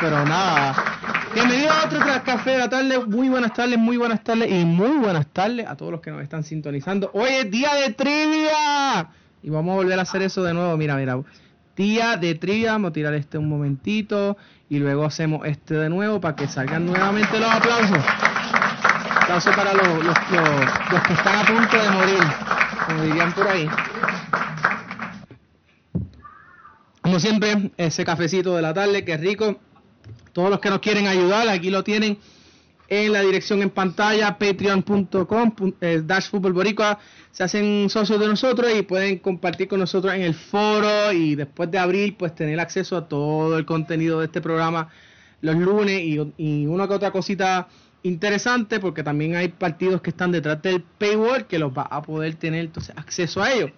pero nada. Bienvenido a otro café de la tarde. Muy buenas tardes, muy buenas tardes y muy buenas tardes a todos los que nos están sintonizando. Hoy es día de trivia. Y vamos a volver a hacer eso de nuevo. Mira, mira. Día de trivia. Vamos a tirar este un momentito. Y luego hacemos este de nuevo para que salgan nuevamente los aplausos. Aplausos para los, los, los, los que están a punto de morir. Como dirían por ahí. Como siempre, ese cafecito de la tarde, que rico. Todos los que nos quieren ayudar, aquí lo tienen en la dirección en pantalla, patreon.com, eh, dash fútbol boricua. Se hacen socios de nosotros y pueden compartir con nosotros en el foro y después de abril, pues tener acceso a todo el contenido de este programa los lunes y, una que otra cosita interesante porque también hay partidos que están detrás del paywall que los va a poder tener entonces acceso a ellos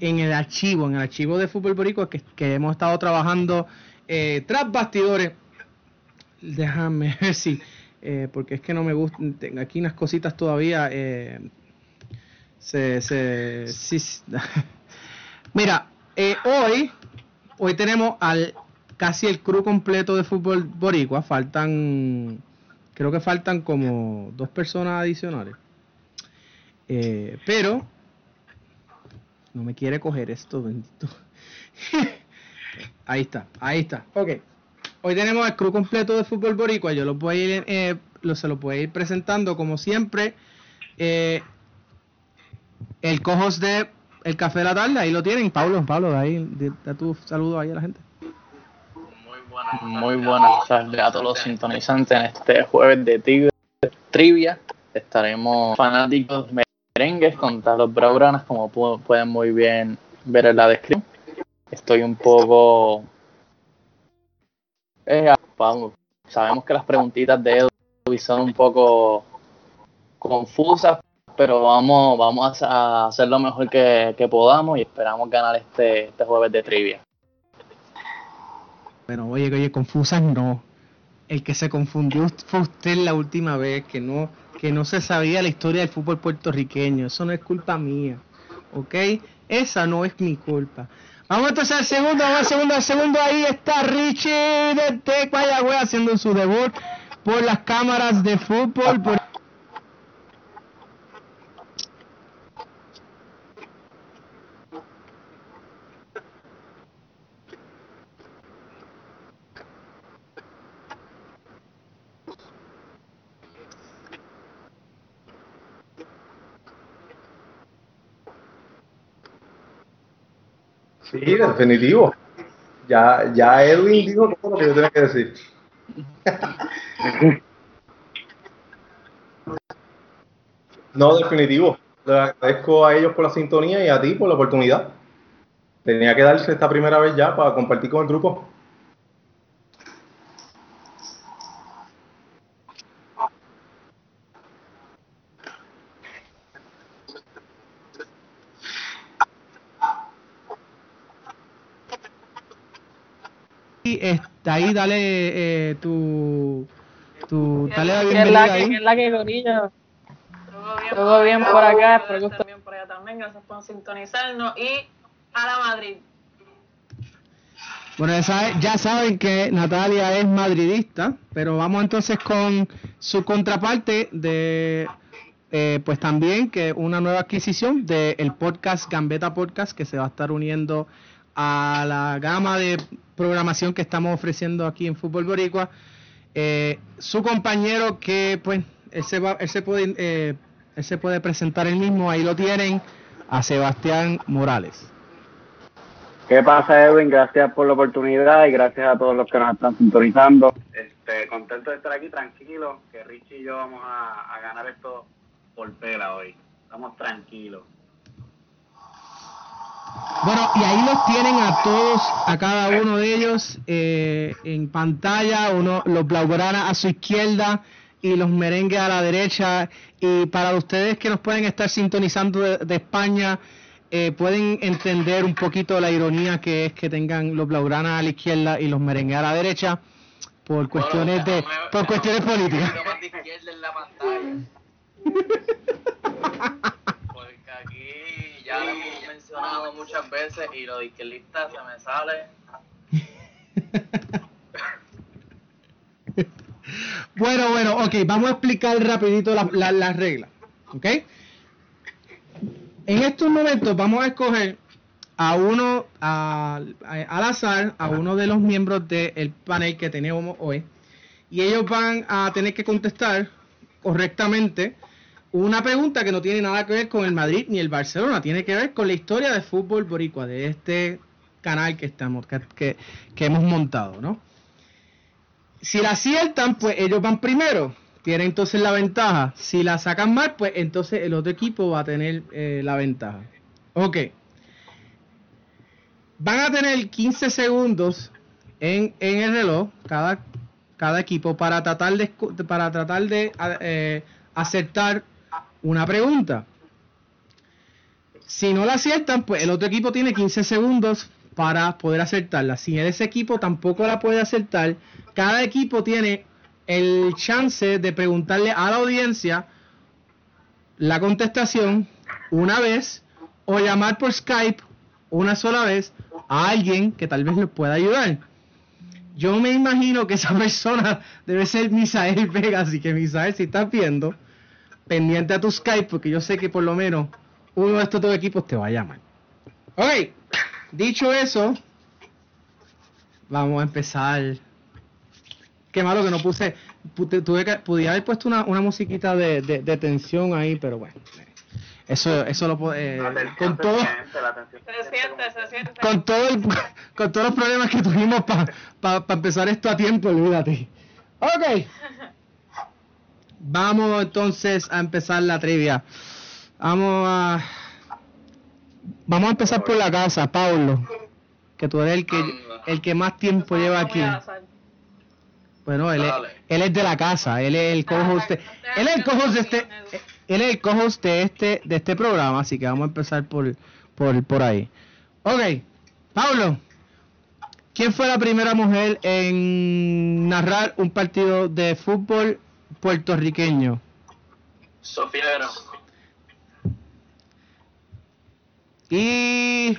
en el archivo, en el archivo de Fútbol Boricua que hemos estado trabajando eh, tras bastidores. Déjame ver si, eh, porque es que no me gusta, tengo aquí unas cositas todavía. Eh, se, se, sí, Mira, eh, hoy, hoy tenemos al casi el crew completo de Fútbol Boricua. Faltan, creo que faltan como dos personas adicionales. Pero no me quiere coger esto, bendito. ahí está, ahí está. Ok. Hoy tenemos el crew completo de Fútbol Boricua. Yo lo voy a ir, eh, lo, se lo voy a ir presentando como siempre. Eh, el cojos de El Café de la Tarde, ahí lo tienen. Pablo, Pablo, de ahí, da tu saludo ahí a la gente. Muy buenas, muy buenas tardes a todos los sintonizantes en este jueves de tigre, trivia. Estaremos fanáticos merengues contra los Braugranas, como pueden muy bien ver en la descripción. Estoy un poco eh. Sabemos que las preguntitas de Edwin son un poco confusas, pero vamos, vamos a hacer lo mejor que, que podamos y esperamos ganar este, este jueves de trivia. Bueno, oye, oye, confusas no. El que se confundió fue usted la última vez, que no, que no se sabía la historia del fútbol puertorriqueño. Eso no es culpa mía, ¿ok? Esa no es mi culpa. Vamos entonces al segundo, vamos al segundo, al segundo. Ahí está Richie de Tecayagüe haciendo su debut por las cámaras de fútbol. Por... Sí, definitivo. Ya, ya Edwin dijo todo lo que yo tenía que decir. no, definitivo. Le agradezco a ellos por la sintonía y a ti por la oportunidad. Tenía que darse esta primera vez ya para compartir con el grupo. Está ahí, dale eh, tu, tu, dale la ¿Qué es bienvenida la que, ahí. qué es la que gorilla? Todo bien por acá, espero que estén bien por allá también. Gracias por sintonizarnos y a la Madrid. Bueno, ya saben, que Natalia es madridista, pero vamos entonces con su contraparte de, eh, pues también que una nueva adquisición del podcast Gambeta Podcast que se va a estar uniendo a la gama de programación que estamos ofreciendo aquí en Fútbol Boricua. Eh, su compañero que pues él se, va, él se puede eh, él se puede presentar él mismo, ahí lo tienen, a Sebastián Morales. ¿Qué pasa, Edwin? Gracias por la oportunidad y gracias a todos los que nos están sintonizando. Este, contento de estar aquí, tranquilo, que Richie y yo vamos a, a ganar esto por pela hoy. Estamos tranquilos. Bueno, y ahí los tienen a todos, a cada uno de ellos eh, en pantalla, uno, los blaugrana a su izquierda y los merengues a la derecha. Y para ustedes que nos pueden estar sintonizando de, de España, eh, pueden entender un poquito la ironía que es que tengan los blaugrana a la izquierda y los merengues a la derecha por cuestiones de por cuestiones políticas. mencionado muchas veces y lo de se me sale. bueno, bueno, ok, vamos a explicar rapidito las la, la reglas, ¿ok? En estos momentos vamos a escoger a uno, a, al azar, a uno de los miembros del panel que tenemos hoy, y ellos van a tener que contestar correctamente una pregunta que no tiene nada que ver con el Madrid ni el Barcelona, tiene que ver con la historia del fútbol boricua, de este canal que estamos, que, que- hemos montado, ¿no? Si la aciertan, pues ellos van primero, tienen entonces la ventaja. Si la sacan mal, pues entonces el otro equipo va a tener eh, la ventaja. Ok. Van a tener 15 segundos en, en el reloj, cada, cada equipo, para tratar de, para tratar de eh, acertar una pregunta. Si no la aciertan, pues el otro equipo tiene 15 segundos para poder acertarla. Si ese equipo tampoco la puede acertar, cada equipo tiene el chance de preguntarle a la audiencia la contestación una vez o llamar por Skype una sola vez a alguien que tal vez les pueda ayudar. Yo me imagino que esa persona debe ser Misael Vega, así que Misael, si estás viendo, pendiente a tu Skype, porque yo sé que por lo menos uno de estos dos equipos te va a llamar. Ok, dicho eso, vamos a empezar. Qué malo que no puse, pu- tuve que, pudiera haber puesto una, una musiquita de, de, de tensión ahí, pero bueno, eso, eso lo puedo, eh, con se todo, Se siente, se siente. con todo el, con todos los problemas que tuvimos para empezar esto a tiempo, olvídate. Ok. Vamos entonces a empezar la trivia. Vamos a Vamos a empezar por la casa, Pablo. Que tú eres el que el que más tiempo lleva aquí. Bueno, él es, él es de la casa, él es el co-host de, él es el de este él es el co-host de este de este programa, así que vamos a empezar por por por ahí. Ok, Pablo, ¿quién fue la primera mujer en narrar un partido de fútbol puertorriqueño? Sofía. Y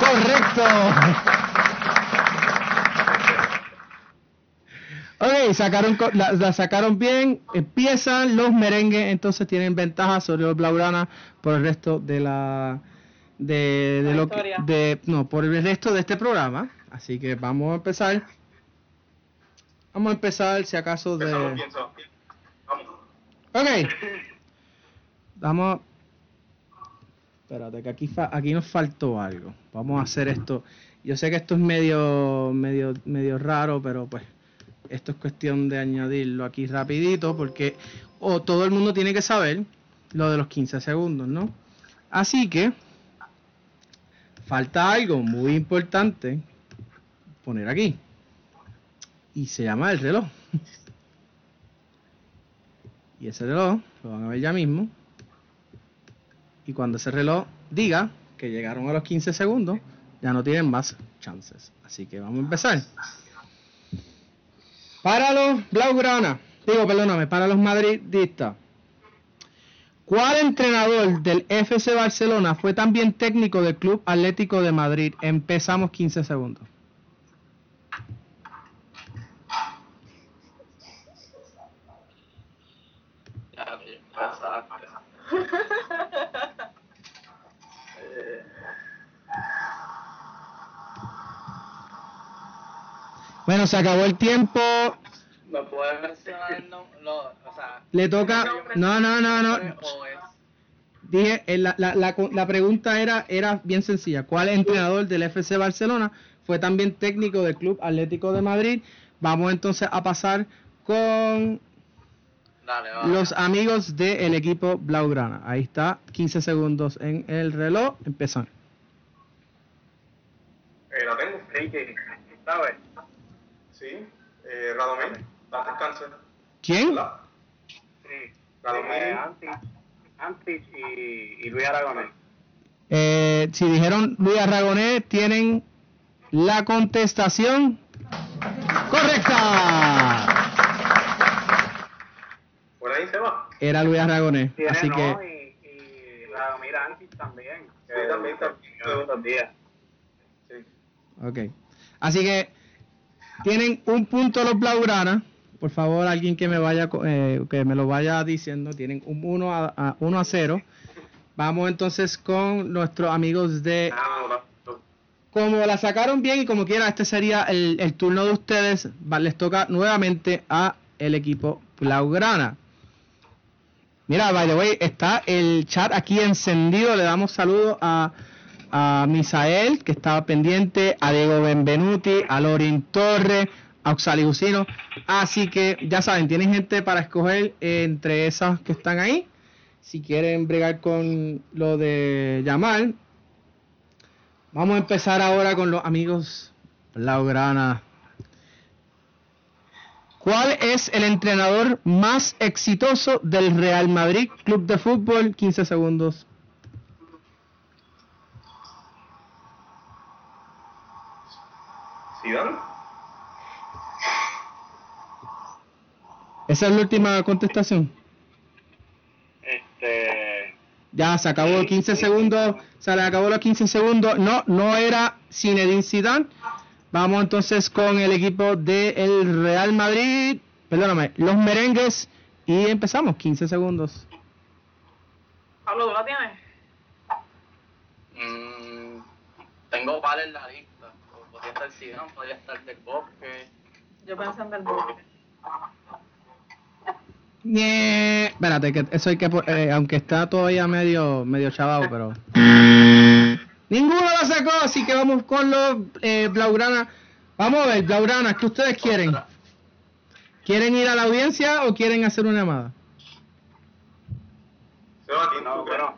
correcto. Ok, sacaron, la, la sacaron bien. Empiezan los merengues, entonces tienen ventaja sobre los blaugrana por el resto de la de, de La lo que, de no por el resto de este programa. Así que vamos a empezar. Vamos a empezar si acaso de. Vamos. Ok. Vamos. Espérate, que aquí, fa- aquí nos faltó algo. Vamos a hacer esto. Yo sé que esto es medio, medio, medio raro, pero pues esto es cuestión de añadirlo aquí rapidito porque o todo el mundo tiene que saber lo de los 15 segundos, ¿no? Así que falta algo muy importante poner aquí. Y se llama el reloj. Y ese reloj lo van a ver ya mismo. Y cuando ese reloj diga que llegaron a los 15 segundos, ya no tienen más chances. Así que vamos a empezar. Para los Blaugrana, digo, perdóname, para los madridistas. ¿Cuál entrenador del FC Barcelona fue también técnico del Club Atlético de Madrid? Empezamos 15 segundos. Ya, ya pasaste. Bueno, se acabó el tiempo. ¿Me puedes mencionar el nombre? No, o sea, Le toca. No, no, no, no. Dije, eh, la, la, la, la pregunta era, era bien sencilla. ¿Cuál entrenador del FC Barcelona fue también técnico del Club Atlético de Madrid? Vamos entonces a pasar con Dale, va. los amigos del equipo Blaugrana. Ahí está, 15 segundos en el reloj. Empezan. Eh, la tengo. Ricky, ¿sabes? Sí. Eh, Radomir. Date cáncer. ¿Quién? ¿Verdad? Sí. Radomir. Eh, y, y Luis Aragonés. Eh, si dijeron Luis Aragonés, tienen la contestación correcta. Por ahí se va. Era Luis Aragonés. Tiene Así no, que y, y Radomir Antich también. Sí, también. Todos días. Sí. Ok. Así que Tienen un punto los Blaugrana. Por favor, alguien que me vaya eh, que me lo vaya diciendo. Tienen un 1 a, 1 a 0. Vamos entonces con nuestros amigos de como la sacaron bien y como quiera, este sería el, el turno de ustedes. Les toca nuevamente a el equipo Blaugrana. Mira, by the way, está el chat aquí encendido. Le damos saludos a, a Misael, que estaba pendiente, a Diego Benvenuti, a Lorin Torre, a Oxali Gusino. Así que ya saben, tienen gente para escoger entre esas que están ahí. Si quieren bregar con lo de llamar, vamos a empezar ahora con los amigos Blaugrana. ¿Cuál es el entrenador más exitoso del Real Madrid Club de Fútbol? 15 segundos. Zidane. Esa es la última contestación. Este. Ya se acabó 15 segundos. Se le acabó los 15 segundos. No, no era Zinedine Zidane. Vamos entonces con el equipo del Real Madrid. Perdóname, los merengues. Y empezamos, 15 segundos. Pablo, ¿tú la tienes? Mm, tengo par en la lista. Podría estar Zidane, podría estar Del Bosque. Yo pensé en Del Bosque. Nie- Espérate, que eso hay que eh, aunque está todavía medio medio chavado, pero ninguno lo sacó, así que vamos con los eh, Blaugrana. Vamos a ver, Blaugrana, ¿qué ustedes quieren? ¿Quieren ir a la audiencia o quieren hacer una llamada? Seba, ¿quién No, bueno.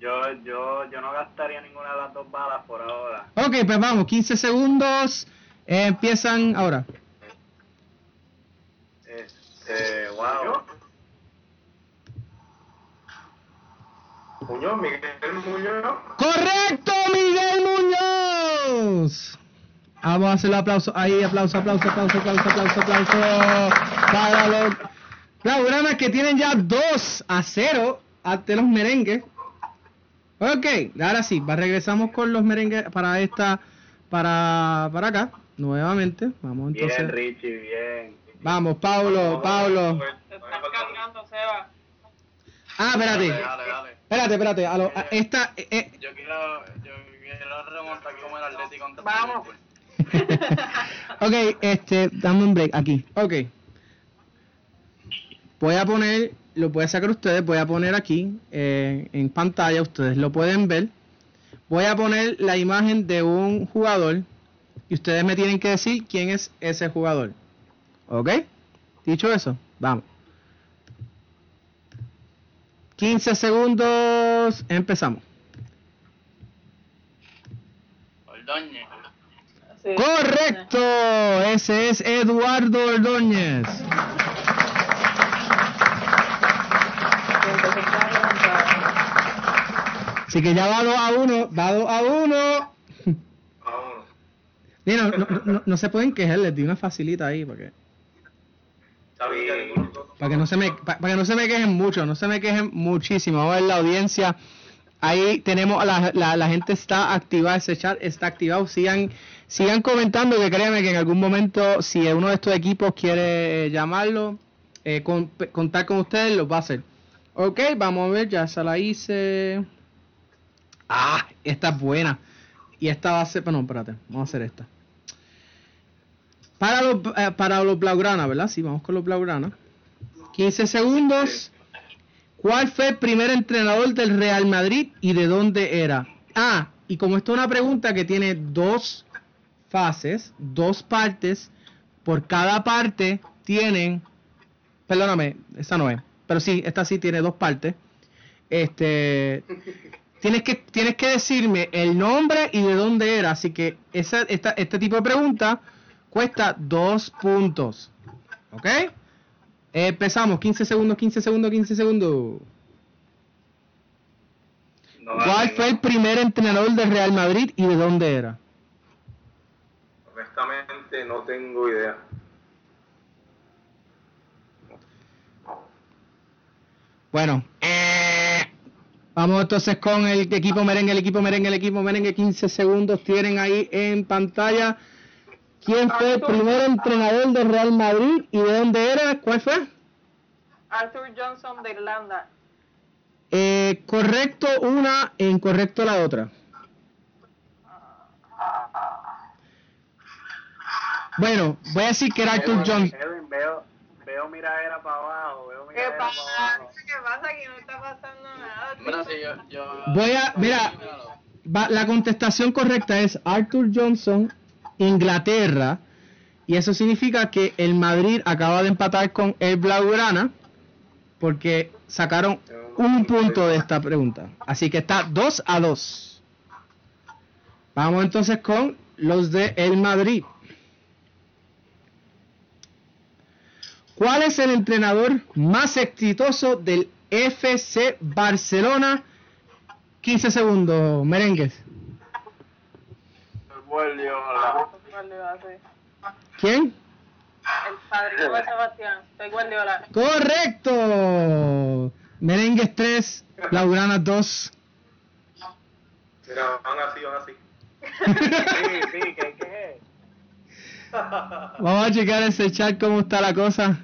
Yo, yo, yo no gastaría ninguna de las dos balas por ahora. Ok, pues vamos, 15 segundos. eh, empiezan ahora. Este, wow. Muñoz, Miguel Muñoz. ¡Correcto, Miguel Muñoz! Vamos a hacer el aplauso. Ahí, aplauso, aplauso, aplauso, aplauso, aplauso, aplauso. Para los Blaugranas que tienen ya 2 a 0 ante los merengues. Ok, ahora sí, regresamos con los merengues para esta, para, para acá, nuevamente. Vamos Bien, entonces. Richie, bien. Vamos, Paulo, Paulo. Te cargando, Seba. Ah, espérate, Dale, dale, dale. Espérate, espérate. a lo- a- esta, eh, eh, Yo quiero, yo quiero remontar como el Atlético contra Vamos. Ok, este, dame un break aquí. Ok. Voy a poner, lo pueden sacar ustedes, voy a poner aquí eh, en pantalla, ustedes lo pueden ver. Voy a poner la imagen de un jugador y ustedes me tienen que decir quién es ese jugador. ¿Ok? Dicho eso, vamos. 15 segundos, empezamos. Ordóñez. Sí. Correcto, ese es Eduardo Ordóñez. Está. Así que ya va 2 a 1, va 2 a 1. Vámonos. Mira, no, no, no, no se pueden quejar, les di una facilita ahí para que, Sabía para que no se me pa- para que no se me quejen mucho, no se me quejen muchísimo. Vamos a ver la audiencia. Ahí tenemos la, la, gente está activada, ese chat está activado. Sigan sigan comentando que créanme que en algún momento si uno de estos equipos quiere llamarlo, eh, con- contar con ustedes, lo va a hacer. Ok, vamos a ver, ya se la hice. Ah, esta es buena. Y esta va a ser, no, espérate, vamos a hacer esta. Para los, eh, para los Blaugrana, ¿verdad? Sí, vamos con los Blaugrana. 15 segundos. ¿Cuál fue el primer entrenador del Real Madrid y de dónde era? Ah, y como esto es una pregunta que tiene dos fases, dos partes, por cada parte tienen, perdóname, esta no es, pero sí, esta sí tiene dos partes. Este, tienes que, tienes que decirme el nombre y de dónde era, así que esa, esta, este tipo de pregunta cuesta dos puntos, ¿ok? Empezamos, 15 segundos, 15 segundos, 15 segundos. No, ¿Cuál no, fue el primer entrenador del Real Madrid y de dónde era? Honestamente no tengo idea. Bueno, eh, vamos entonces con el equipo merengue, el equipo merengue, el equipo merengue, 15 segundos tienen ahí en pantalla. ¿Quién fue el primer entrenador del Real Madrid y de dónde era? ¿Cuál fue? Arthur Johnson de Irlanda. Eh, correcto una e incorrecto la otra. Bueno, voy a decir que era Arthur Johnson. Edwin, veo, veo miradera para abajo, veo ¿Qué miradera para pasa? abajo. ¿Qué pasa? Aquí no está pasando nada. Mira, sí, yo, yo- Voy a, mira, va- la contestación correcta es Arthur Johnson, Inglaterra, y eso significa que el Madrid acaba de empatar con el Blaugrana porque sacaron un punto de esta pregunta. Así que está 2 a 2. Vamos entonces con los de el Madrid. ¿Cuál es el entrenador más exitoso del FC Barcelona? 15 segundos, merengues. Guardiola. Guardiola, sí. ¿Quién? El padrino de Sebastián. Soy Guardiola. Correcto. Merengues 3, Blaugrana 2. Mira, van así, van así. Sí, sí, ¿qué, qué es? Vamos a checar ese chat cómo está la cosa.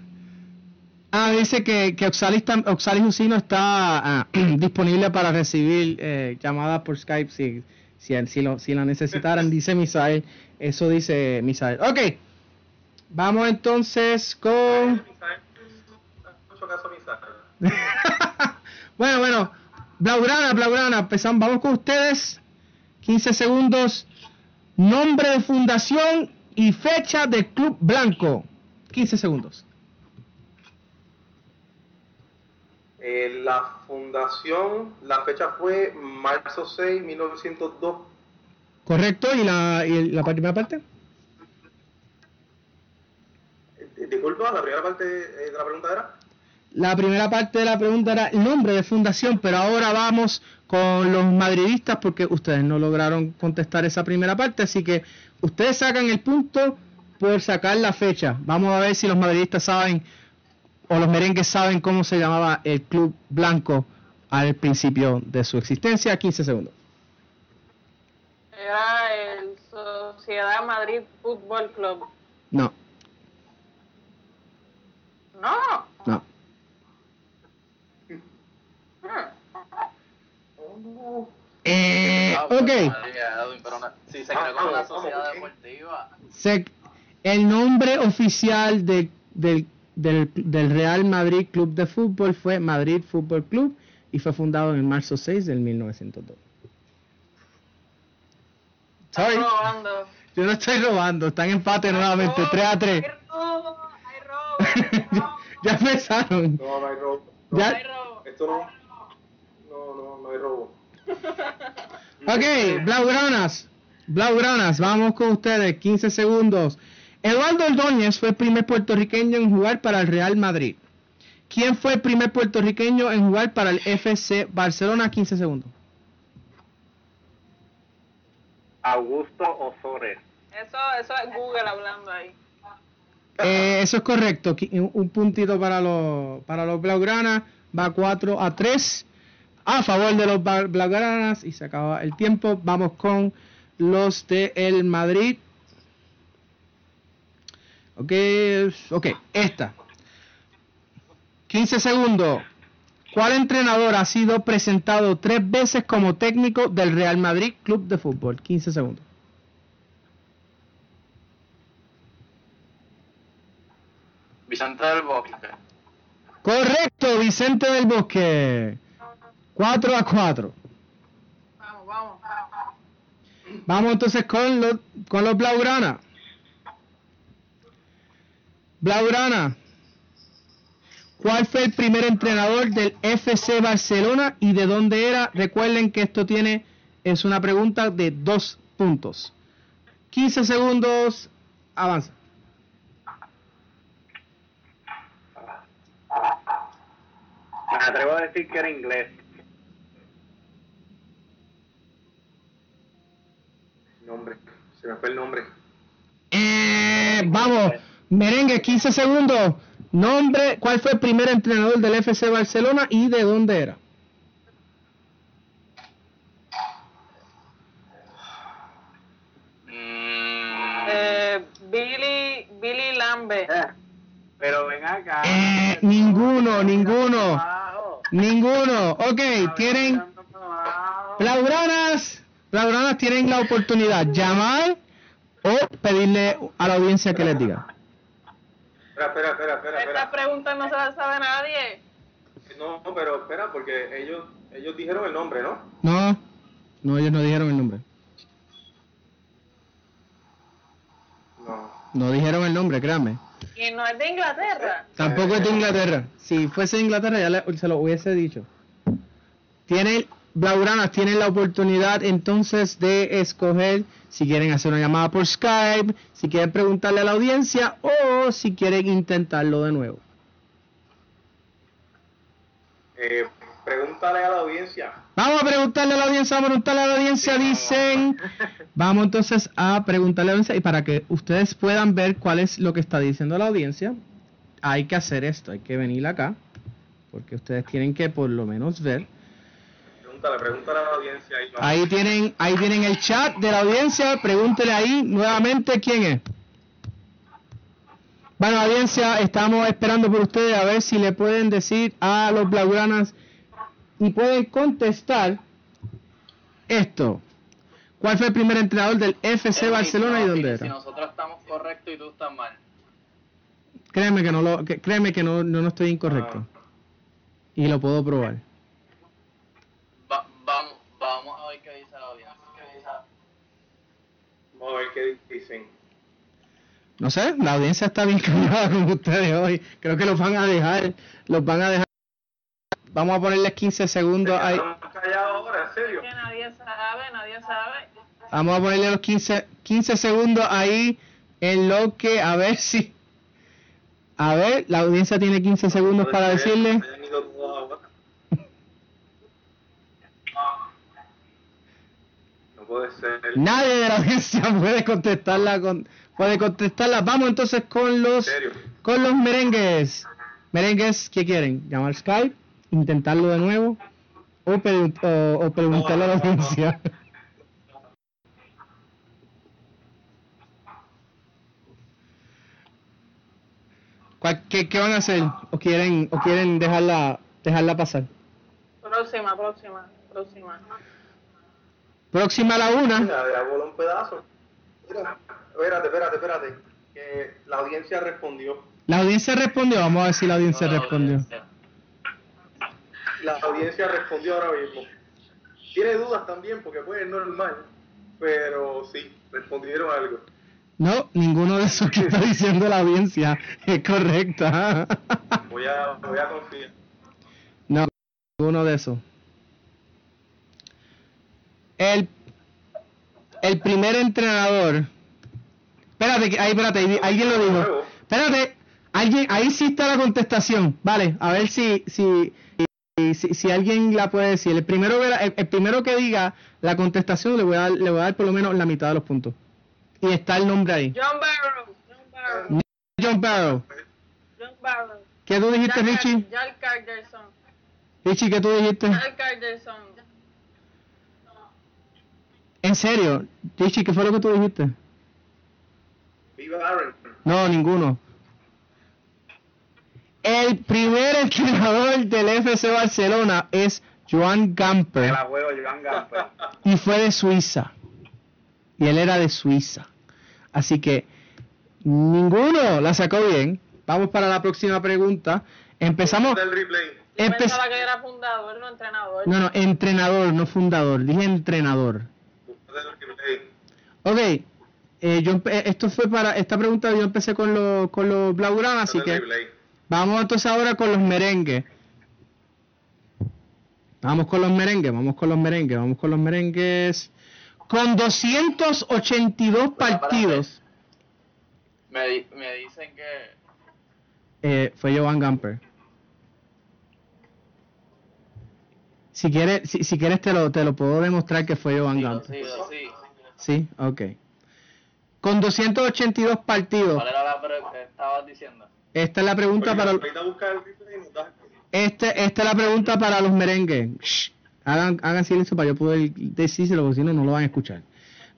Ah, dice que, que Oxalis, Oxalis Usino está ah, disponible para recibir eh, llamadas por Skype si, si, si, lo, si la necesitaran, dice Misael. Eso dice Misael. Ok, vamos entonces con... Bueno, bueno, Blaugrana, Blaugrana, empezamos, vamos con ustedes. 15 segundos. Nombre de fundación y fecha del Club Blanco. 15 segundos. Eh, la fundación, la fecha fue marzo 6, 1902. ¿Correcto? ¿Y la, y la primera parte? Eh, Disculpa, la primera parte eh, de la pregunta era. La primera parte de la pregunta era el nombre de fundación, pero ahora vamos con los madridistas porque ustedes no lograron contestar esa primera parte, así que ustedes sacan el punto por sacar la fecha. Vamos a ver si los madridistas saben o los merengues saben cómo se llamaba el club blanco al principio de su existencia. 15 segundos. Era el Sociedad Madrid Fútbol Club. No, No. no. Hmm. Eh, Ah, ok. María, Edwin, pero una- si se creó como una sociedad deportiva. Se- el nombre oficial de- del, del, del Real Madrid Club de Fútbol fue Madrid Fútbol Club y fue fundado en marzo 6 del 1902. Sorry, yo no estoy robando, están en empate nuevamente, 3 a 3. Hay robo, hay robo, hay robo, ya empezaron. No, no hay robo. No, Ya- hay robo. Esto no. No, no, no hay robo. Ok, Blaugranas, Blaugranas, vamos con ustedes, 15 segundos. Eduardo Ordóñez fue el primer puertorriqueño en jugar para el Real Madrid. ¿Quién fue el primer puertorriqueño en jugar para el FC Barcelona? 15 segundos. Augusto Osores. Eso, eso es Google hablando ahí. Eh, eso es correcto. Un un puntito para los, para los Blaugranas. Va 4 a 3 a favor de los Blaugranas. Y se acaba el tiempo. Vamos con los de el Madrid. Ok, ok, esta. 15 segundos. ¿Cuál entrenador ha sido presentado tres veces como técnico del Real Madrid Club de Fútbol? 15 segundos. Vicente del Bosque. Correcto, Vicente del Bosque. 4 a 4. Vamos, vamos. Vamos entonces con los, con los Blaugrana. Blaugrana. ¿Cuál fue el primer entrenador del FC Barcelona y de dónde era? Recuerden que esto tiene, es una pregunta de dos puntos. 15 segundos, avanza. Me atrevo a decir que era inglés. Nombre. Se me fue el nombre. Eh, vamos, merengue, 15 segundos. Nombre, ¿cuál fue el primer entrenador del FC Barcelona y de dónde era? Mm, Eh, Billy, Billy Lambe. Eh, Pero ven acá. Eh, ninguno, ninguno, ninguno. Ok, tienen. Blaugranas, Blaugranas tienen la oportunidad llamar o pedirle a la audiencia que les diga. Espera, espera, espera, espera. Esta espera. pregunta no se la sabe nadie. No, no, pero espera, porque ellos, ellos dijeron el nombre, ¿no? No, no, ellos no dijeron el nombre. No. No dijeron el nombre, créanme. Y no es de Inglaterra. Tampoco es de Inglaterra. Si fuese de Inglaterra ya le- se lo hubiese dicho. Tienen, Blaugranas tienen la oportunidad entonces de escoger si quieren hacer una llamada por Skype, si quieren preguntarle a la audiencia o si quieren intentarlo de nuevo. Eh, pregúntale a la audiencia. Vamos a preguntarle a la audiencia, vamos a preguntarle a la audiencia, dicen. Vamos entonces a preguntarle a la audiencia y para que ustedes puedan ver cuál es lo que está diciendo la audiencia, hay que hacer esto, hay que venir acá, porque ustedes tienen que por lo menos ver. A la audiencia. Ahí tienen, ahí tienen el chat de la audiencia, pregúntele ahí nuevamente quién es. Bueno, audiencia, estamos esperando por ustedes a ver si le pueden decir a los blaugranas y pueden contestar esto. ¿Cuál fue el primer entrenador del FC Barcelona y dónde si- Si era? nosotros estamos correctos y tú estás mal. Créeme que no lo, que- créeme que no, no, no estoy incorrecto. Y lo puedo probar. Qué dicen. No sé, la audiencia está bien callada con ustedes hoy. Creo que los van a dejar, los van a dejar. Vamos a ponerles 15 segundos ahí. Ahora, en serio. Que nadie sabe, nadie sabe. Vamos a ponerle los 15, 15 segundos ahí en lo que, a ver si. A ver, la audiencia tiene 15 segundos para decirle. Hayan ido todos ahora. No puede ser. Nadie de la audiencia puede contestarla. Con, puede contestarla. Vamos entonces con los, con los merengues. Merengues, ¿qué quieren? ¿Llamar Skype? ¿Intentarlo de nuevo? ¿O, o- o preguntarle a la audiencia? ¿Cuál- qué, qué van a hacer? ¿O quieren, o quieren dejarla, dejarla pasar? Próxima, próxima, próxima. Próxima a la una. Mira, voló un pedazo. Mira, espérate, espérate, espérate. Que la audiencia respondió. La audiencia respondió. Vamos a ver si la audiencia No, la respondió. audiencia. La audiencia respondió ahora mismo. Tiene dudas también porque pues es normal. Pero sí, respondieron algo. No, ninguno de esos que está diciendo la audiencia es correcta. Voy a, voy a confiar. No, ninguno de esos. El, el primer entrenador. Espérate, ahí, espérate, alguien lo dijo. Espérate, alguien, ahí sí está la contestación. Vale, a ver si, si, si, si- alguien la puede decir. El primero, que la- el, el primero que diga la contestación le voy, a dar, le voy a dar por lo menos la mitad de los puntos. Y está el nombre ahí. John Barrow, John Barrow, John Barrow. John Barrow. ¿Qué tú dijiste, Jack- Richie? Jack Richie, ¿qué tú dijiste? Jack Carderson. En serio, Richie, ¿qué fue lo que tú dijiste? Viva Aaron. No, ninguno. El primer entrenador del FC Barcelona es Joan Gamper la Joan Gamper. y fue de Suiza. Y él era de Suiza. Así que ninguno la sacó bien. Vamos para la próxima pregunta. Empezamos. Del replay. Yo Empe- pensaba que era fundador, no entrenador. No, no, entrenador, no fundador. Dije entrenador. Ok. eh, yo esto fue para esta pregunta yo empecé con los con los blaugranas, así que. Vamos entonces ahora con los merengues. Vamos con los merengues, vamos con los merengues, vamos con los merengues. Con 282 partidos, Me, di- me dicen que. eh, fue Jovan Gamper. Si quieres, si, si quieres te lo, te lo puedo demostrar que fue Sigo, Gamper. sigo, sí. Sí, ok. Con 282 partidos, ¿Cuál era la pre- que estabas diciendo? esta es la pregunta Oye, para... ahorita busca el replay y nos das- Este, esta es la pregunta para los merengues. Shh, hagan, hagan silencio para yo poder decírselo, porque si no, no lo van a escuchar.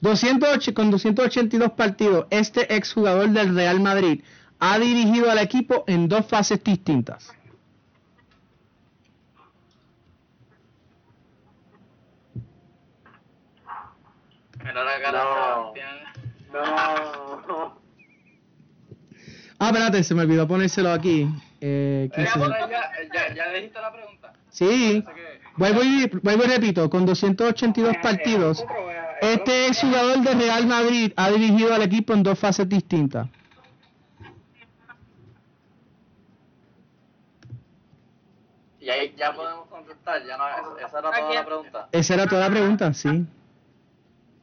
208, con 282 partidos, este exjugador del Real Madrid ha dirigido al equipo en dos fases distintas. Mira la cara No. de Sebastián. No. Ah, espérate, se me olvidó ponérselo aquí. Eh, ¿qué Eh, se- ya, ya, ya dijiste la pregunta. Sí, vuelvo y, vuelvo y repito, con 282 partidos, este exjugador del Real Madrid ha dirigido al equipo en dos fases distintas. Y ahí ya podemos contestar, ya no, esa era toda la pregunta. Esa era toda la pregunta, sí.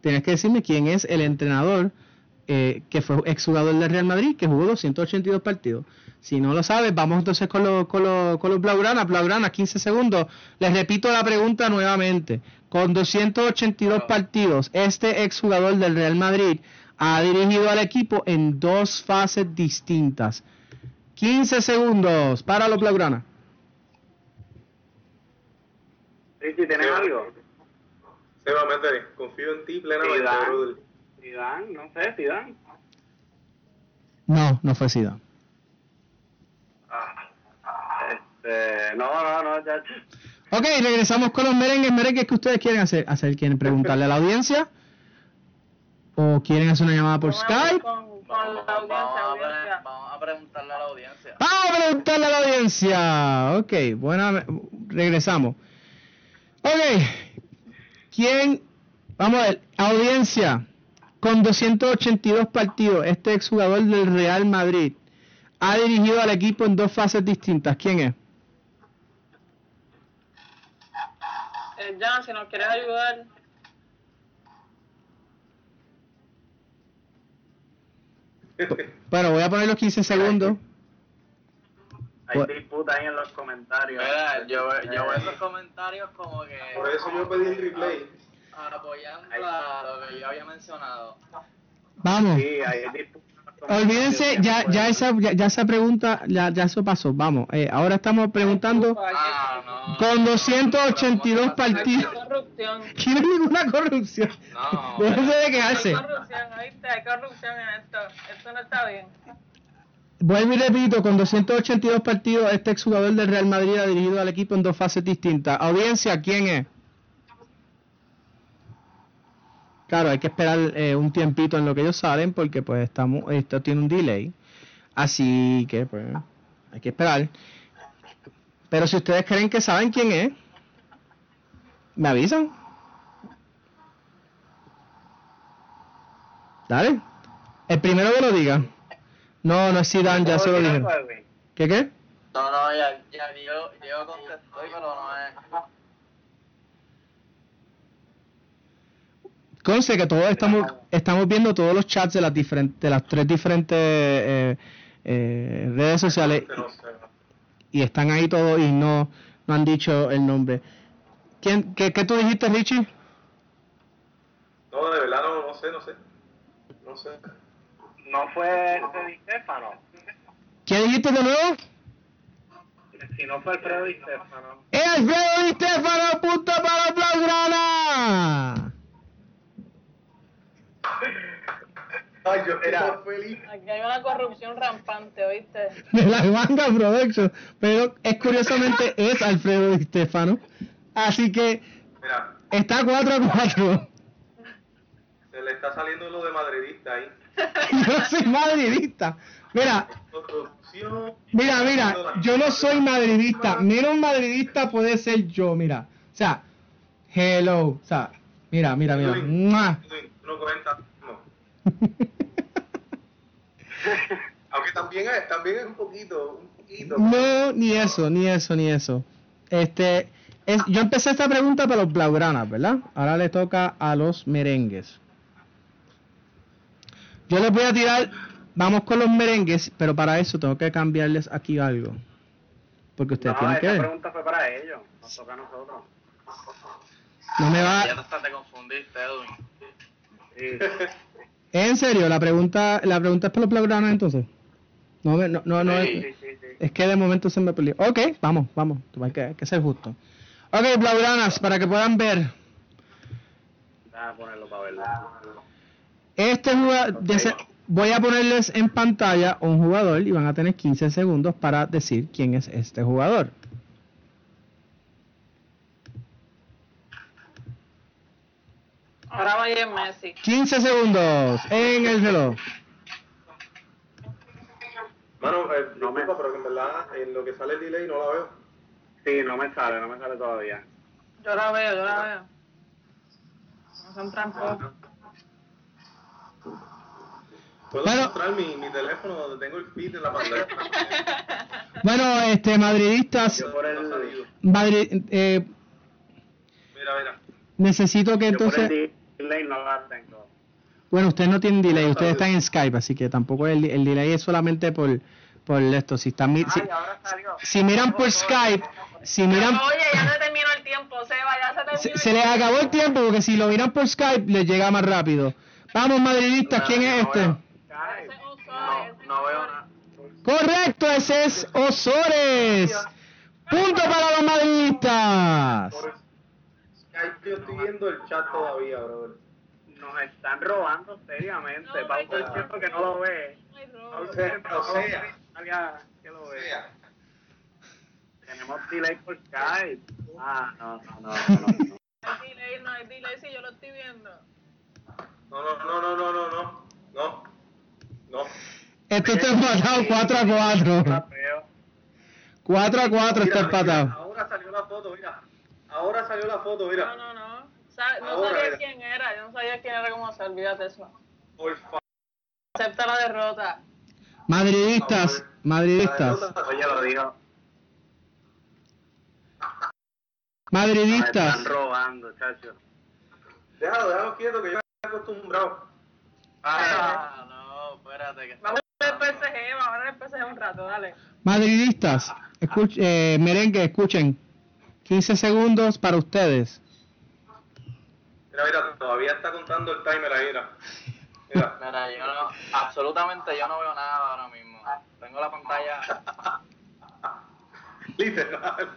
Tienes que decirme quién es el entrenador eh, que fue exjugador del Real Madrid, que jugó 282 partidos. Si no lo sabes, vamos entonces con los, con los, con los Blaugrana. Blaugrana, 15 segundos. Les repito la pregunta nuevamente. Con 282 partidos, este exjugador del Real Madrid ha dirigido al equipo en dos fases distintas. 15 segundos para los Blaugrana. Richie, ¿tienes algo? Métele, confío en ti plenamente, Zidane. brother. Zidane, no sé, Zidane. No, no fue Zidane. Ah, este, no, no, no, ya. Ok, regresamos con los merengues. Merengues que ustedes quieren hacer. hacer ¿Quieren preguntarle a la audiencia? ¿O quieren hacer una llamada por Vamos Skype? Con, con la Vamos audiencia, a, pre- vamos a preguntarle a la audiencia. Vamos a preguntarle a la audiencia. Ok, buena. Regresamos. Ok. ¿Quién? Vamos a ver. Audiencia. Con 282 partidos, este exjugador del Real Madrid ha dirigido al equipo en dos fases distintas. ¿Quién es? Eh, Jan, si nos quieres ayudar, Bueno, voy a poner los 15 segundos. Hay What? disputa ahí en los comentarios. Mira, yo, yo veo Eh, esos comentarios como que Por eso yo pedí el replay. apoyando a lo que yo había mencionado. Vamos. Sí, hay disputa los. Olvídense, ya, ya, esa, ya, ya esa pregunta, ya, ya eso pasó. Vamos, eh, ahora estamos preguntando Ah, no. con 282 hay partidos. corrupción. Aquí no hay ninguna corrupción. No. Déjense de Hay quejarse. corrupción, ¿oíste? Hay corrupción en esto. Esto no está bien. Vuelvo y repito, con 282 partidos, este exjugador del Real Madrid ha dirigido al equipo en dos fases distintas. Audiencia, ¿quién es? Claro, hay que esperar eh, un tiempito en lo que ellos salen porque pues estamos, esto tiene un delay. Así que pues hay que esperar. Pero si ustedes creen que saben quién es, me avisan. Dale. El primero que lo diga. No, no es Zidane, ya se lo dijeron. ¿Qué qué? No, no, ya, ya Diego, Diego contestó, pero no es. Conste que todos estamos, estamos viendo todos los chats de las diferentes, de las tres diferentes eh, eh, redes sociales sé. y están ahí todos y no, no han dicho el nombre. ¿Quién, qué, qué tú dijiste, Richie? No, de verdad no, no sé, no sé. No sé. No fue el Di Stefano. ¿Qué dijiste de nuevo? Si no fue Alfredo Di Stefano. Alfredo Di Stefano, punto para Blaugrana. Ay, yo Era- feliz. Aquí hay una corrupción rampante, ¿oíste? De la manga Production. Pero es curiosamente es Alfredo Di Stefano. Así que Mira, está 4 a 4. se le está saliendo lo de madridista ahí. Yo soy madridista. Mira. Mira, mira, yo no soy madridista. Menos madridista puede ser yo, mira. O sea, hello. O sea, mira, mira, mira. ¡Mua! No cuenta, no. Aunque también es, también es un poquito, un poquito. No, ni eso, ni eso, ni eso. Este, es, yo empecé esta pregunta para los blaugranas, ¿verdad? Ahora le toca a los merengues. Yo les voy a tirar, vamos con los merengues, pero para eso tengo que cambiarles aquí algo. Porque ustedes No, tienen esa que ver. pregunta fue para ellos. Nos toca a nosotros. No me va, Ya hasta te confundiste, Edwin. Sí. ¿En serio? ¿La pregunta, la pregunta es para los blaugranas entonces? No, me- no, no, no sí, es- sí, sí, sí. Es que de momento se me perdió. Ok, vamos, vamos. Hay que, hay que ser justo. Ok, Blaugranas, para que puedan ver. Déjame ponerlo para verlo. Este jugador, se- voy a ponerles en pantalla un jugador y van a tener 15 segundos para decir quién es este jugador. Ahora vaya Messi. 15 segundos en el reloj. Mano, eh, No me- pero que en verdad en lo que sale el delay no la veo. Sí, no me sale, no me sale todavía. Yo la veo, yo la veo. No son tramposos. Puedo Bueno. mostrar mi, mi teléfono donde tengo el feed en la pantalla. Bueno, este madridistas, Yo por el. Madrid, eh, Mira, mira. necesito que yo por entonces, el delay no la tengo. bueno, ustedes no tienen delay, ustedes están en Skype, así que tampoco el, el delay es solamente por, por esto. Si están, si, Ay, ahora salió. si miran por Skype, si miran, Oye, ya se terminó el tiempo, Seba, ya se terminó se, se les acabó el tiempo porque si lo miran por Skype les llega más rápido. Vamos madridistas, ¿quién es este? Ese es Osorio, No, ese no es veo Osorio. nada. Correcto, ese es Osores. Punto para los madridistas. Yo estoy viendo el chat todavía, brother. Nos están robando seriamente. No, el no. tiempo que no lo ve. No hay robo. O sea, o sea. Que lo ve. sea, Tenemos delay por Skype. Ah, no, no, no, no. no. No hay delay, no hay delay, sí, yo lo estoy viendo. No, no, no, no, no, no, no. No. No. Esto está empatado 4 a 4. Está feo. 4 a 4 está empatado. Ahora salió la foto, mira. Ahora salió la foto, mira. No, no, no. No Ahora, sabía quién era, yo no sabía quién era cómo se olvídate eso. Por favor. Acepta la derrota. Madridistas, madridistas, Oye, lo digo. Madridistas. están robando, chacho. Déjalo, déjalo quieto que yo estoy acostumbrado. Ah, no, espérate. Que PSG, el PSG un rato, dale. Madridistas, escuch- eh, merengue, escuchen. 15 segundos para ustedes. Mira, mira, todavía está contando el timer ahí, mira. Mira. Mira, yo no, absolutamente yo no veo nada ahora mismo. Tengo la pantalla. Literal.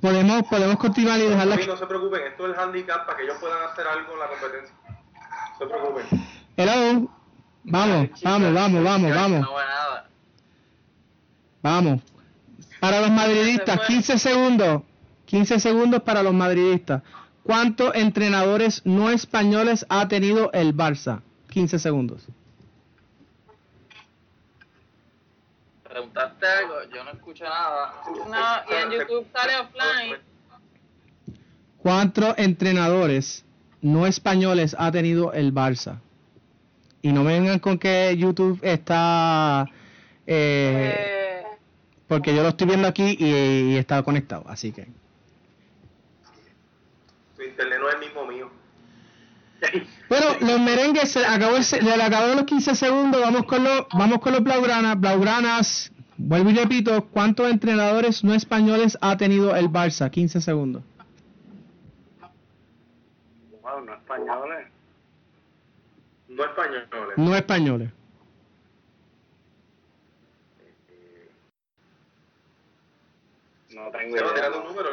Podemos, podemos continuar y dejarla. No se preocupen, esto es el handicap para que ellos puedan hacer algo en la competencia. No se preocupen. Hello. Vamos, vamos, vamos, vamos, vamos, vamos. Para los madridistas, 15 segundos. 15 segundos para los madridistas. ¿Cuántos entrenadores no españoles ha tenido el Barça? 15 segundos. Preguntaste algo, yo no escucho nada. No, y en YouTube sale offline. ¿Cuántos entrenadores no españoles ha tenido el Barça? Y no me vengan con que YouTube está... eh, porque yo lo estoy viendo aquí y, y está conectado, así que... Su internet no es el mismo mío. Bueno, los merengues se acabó el, se- le acabaron los 15 segundos, vamos con los, vamos con los blaugranas, blaugranas, vuelvo y repito, ¿cuántos entrenadores no españoles ha tenido el Barça? 15 segundos. Wow, no españoles. No españoles. No españoles. No tengo Se va idea. un número.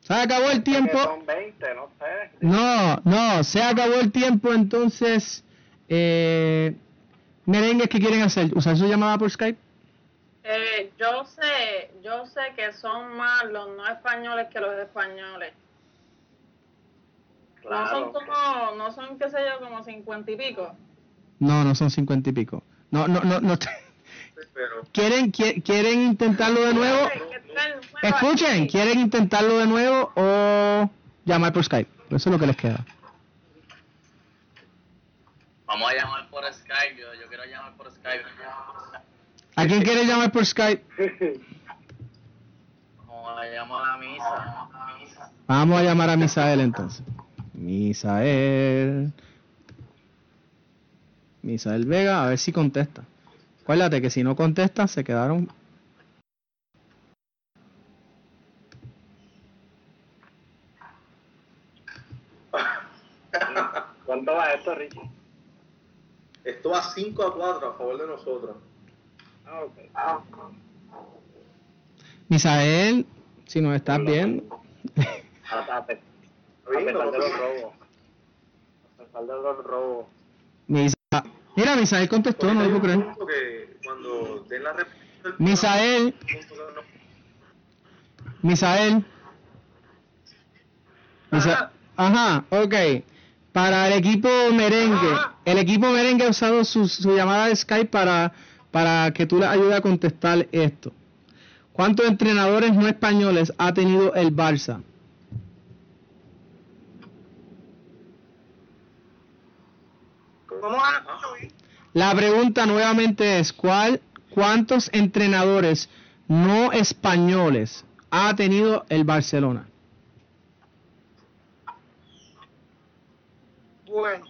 Se acabó el tiempo. Son 20, no sé. No, no, se acabó el tiempo, entonces, eh, merengues, ¿qué quieren hacer? ¿Usar su llamada por Skype? eh, yo sé, yo sé que son más los no españoles que los españoles. No son como, no son, qué sé yo, como cincuenta y pico. No, no son 50 y pico. No, no, no, no. Pero ¿Quieren, qui- quieren intentarlo de nuevo? ¿Qué tal nuevo Escuchen? ¿quieren intentarlo de nuevo o llamar por Skype? Eso es lo que les queda. Vamos a llamar por Skype, yo, yo quiero llamar por Skype. ¿A quién quiere llamar por Skype? Vamos a llamar a misa. Vamos a llamar a Misael entonces. Misael. Misael Vega, a ver si contesta. Acuérdate que si no contesta, se quedaron. ¿Cuánto va esto, Richie? esto va 5 a 4 a favor de nosotros. Ah, ok. Misael, si nos estás viendo. Misa- Mira, Misael contestó, no lo puedo creer. Que cuando den la repetición del Misael, Misael. Misa- Ajá, ok. Para el equipo merengue, el equipo merengue ha usado su, su llamada de Skype para, para que tú le ayudes a contestar esto. ¿Cuántos entrenadores no españoles ha tenido el Barça? ¿Cómo van a subir? La pregunta nuevamente es, ¿cuál, ¿cuántos entrenadores no españoles ha tenido el Barcelona? Bueno,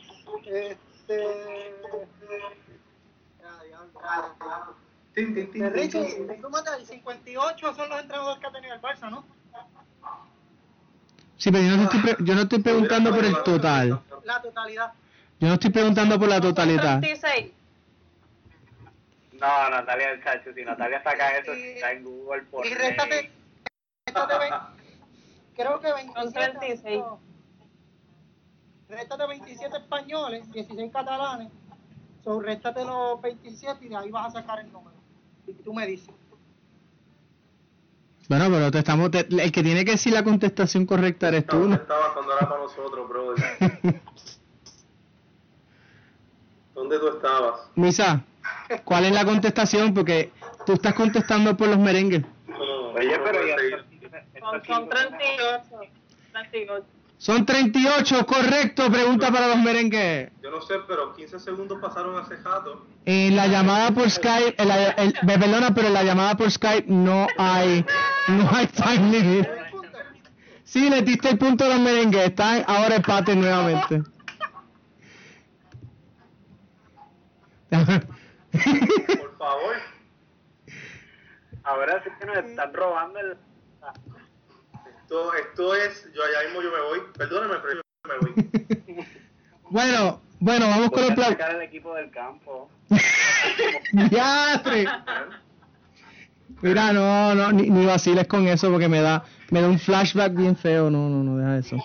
este. Richie, matas, 58 son los entrenadores que ha tenido el Barça, ¿no? Sí, pero yo no estoy, pre- yo no estoy preguntando por el total. La totalidad. Yo no estoy preguntando por la totalidad. 36. No, Natalia el chacho, si Natalia saca eso, Y- está en Google por Y réstate. creo que 27. Son 36. no. Réstate 27 españoles, 16 catalanes. So, réstate los 27 y de ahí vas a sacar el número. Y tú me dices. Bueno, pero te estamos, te- el que tiene que decir la contestación correcta eres tú, ¿Dónde ¿no? estabas cuando era para nosotros, brother? ¿Dónde tú estabas? Misa, ¿cuál es la contestación? Porque tú estás contestando por los merengues. No, Oye, pero ya. Son, son 38. 38. Son 38, correcto, pregunta para los merengues. Yo no sé, pero 15 segundos pasaron hace jato. En la llamada por Skype, en la- el- perdona, pero en la llamada por Skype no hay, no hay time limit. Sí, le diste el punto a los merengues, están ahora empate nuevamente. Por favor. Ahora sí que nos están robando el. Esto, esto es, yo allá mismo yo me voy. Perdóname, pero yo me voy. Bueno, bueno, vamos con Voy a platos. sacar el equipo del campo. ¡Diastre! Mira, no, no, ni, ni vaciles con eso porque me da, me da un flashback bien feo. No, no, no, deja eso.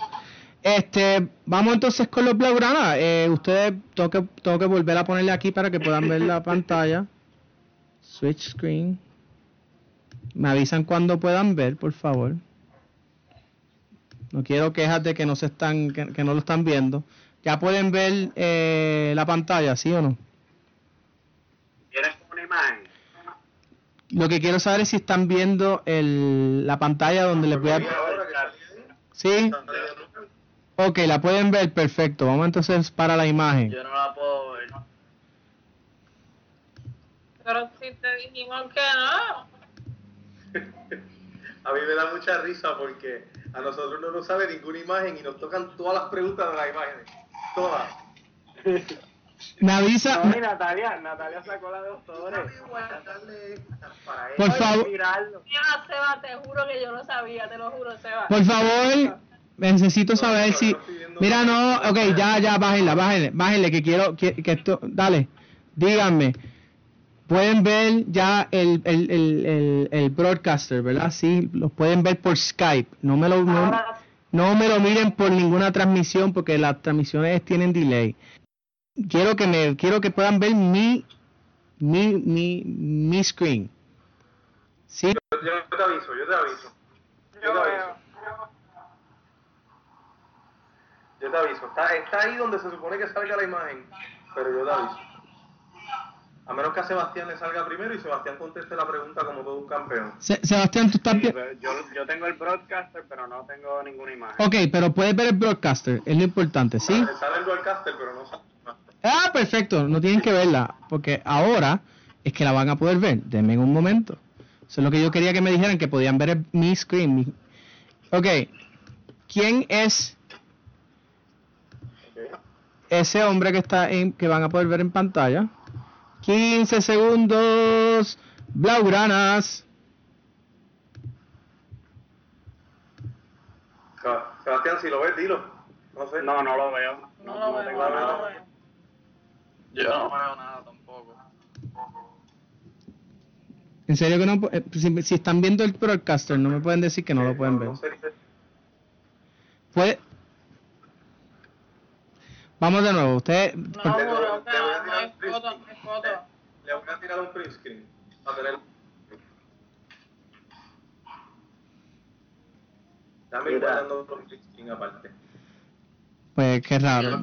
Este, vamos entonces con los Blaugrana. Eh, ustedes tengo que, tengo que volver a ponerle aquí para que puedan ver la pantalla. Switch screen. Me avisan cuando puedan ver, por favor. No quiero quejas de que no se están, que, que no lo están viendo. Ya pueden ver eh, la pantalla, ¿sí o no? ¿Tienes una imagen? Lo que quiero saber es si están viendo el, la pantalla donde les voy a... ¿Sí? Ok, la pueden ver, perfecto. Vamos entonces para la imagen. Yo no la puedo ver. Pero si te dijimos que no. A mí me da mucha risa porque a nosotros no nos sale ninguna imagen y nos tocan todas las preguntas de las imágenes. Todas. Me avisa... No, Natalia, Natalia sacó la de doctores. Por favor. Mira, Seba, te juro que yo no sabía, te lo juro, Seba. por favor, necesito saber si... Mira, no, ok, ya, ya, bájenla, bájenle, bájenle, que quiero, que, que esto... Dale, díganme. Pueden ver ya el, el, el, el, el broadcaster, ¿verdad? Sí, lo pueden ver por Skype. No me lo... no- Ahora, No me lo miren por ninguna transmisión porque las transmisiones tienen delay. Quiero que me quiero que puedan ver mi mi mi mi screen. Sí, Yo, yo te aviso, yo te aviso. Yo yo te veo. aviso. Yo te aviso. Está, está ahí donde se supone que salga la imagen, pero yo te aviso. A menos que a Sebastián le salga primero y Sebastián conteste la pregunta como todo un campeón. Se- Sebastián, tú estás Sí, yo, yo tengo el broadcaster, pero no tengo ninguna imagen. Ok, pero puedes ver el broadcaster, es lo importante, ¿sí? Le sale el broadcaster, pero no sale. Ah, perfecto, no tienen que verla, porque ahora es que la van a poder ver. Denme un momento. Eso es lo que yo quería que me dijeran, que podían ver el- mi screen. mi- Ok, ¿quién es. Ese hombre que está en, que van a poder ver en pantalla? 15 segundos, Blaugranas. Seb- Sebastián, si lo ves, dilo. No sé. No, no lo veo. No lo veo, no lo veo. Yo no veo nada tampoco. En serio que no, eh, si, si están viendo el broadcaster, no me pueden decir que no lo pueden ver. Puede, Vamos de nuevo. Usted. No, un foto, foto. Le voy a tirar un print screen para tener. Dame guardando otro print screen aparte. Pues qué raro.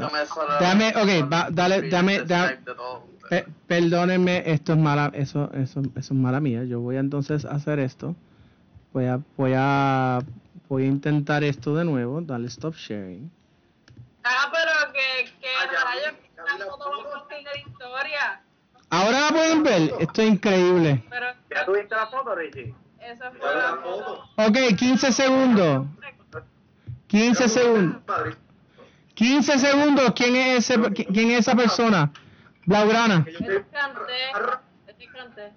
Déjame, ok, va, dale, dame, dame-. Pe- perdónenme, esto es mala, eso, eso, eso es mala mía. Yo voy a entonces hacer esto. Voy a, voy a, voy a intentar esto de nuevo. Dale stop sharing. Ah, pero que, que Ah, rayos, la foto va a contigo historia. Ahora la pueden ver. Esto es increíble. Pero ¿Ya tuviste la foto, Richie? esa fue la la foto. Ok, 15 segundos. 15 segundos. Madrid. 15 segundos. ¿Quién es ese, qui- quién es esa persona? Blaugrana. Es canté.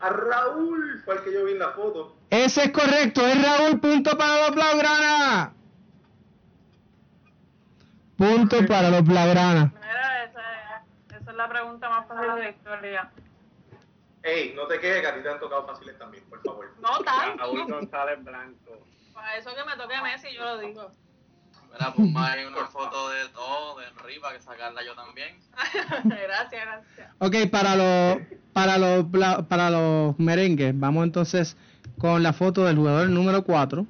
a Raúl fue el que yo vi en la foto. Ese es correcto. Es Raúl. Punto para los Blaugrana. Punto para los Blaugrana. Mira, esa, esa es la pregunta más fácil de la historia. Ey, no te quejes que a ti te han tocado fáciles también, por favor. No Raúl tanto. González Blanco. Para eso que me toque Messi, yo lo digo. Mira, pues más hay una foto de todo, de Henry, para que sacarla yo también. gracias, gracias. Ok, para los para los para los merengues, vamos entonces con la foto del jugador número 4.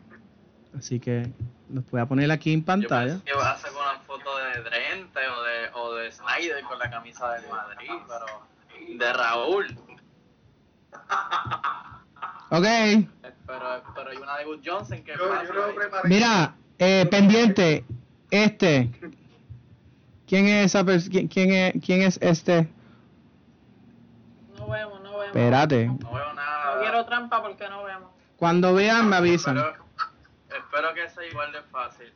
Así que los voy a poner aquí en pantalla. Yo que iba a hacer una foto de Drente o de, o de Snyder con la camisa del Madrid, pero de Raúl. Ok, Pero, pero hay una de Good Johnson que Yo, pasa yo lo preparé. mira, eh, pendiente, este. ¿Quién es esa pers- quién, quién es quién es este? No vemos, no vemos. Espérate. No veo No nada. quiero trampa porque no vemos. Cuando vean me avisan. Espero, espero que sea igual de fácil.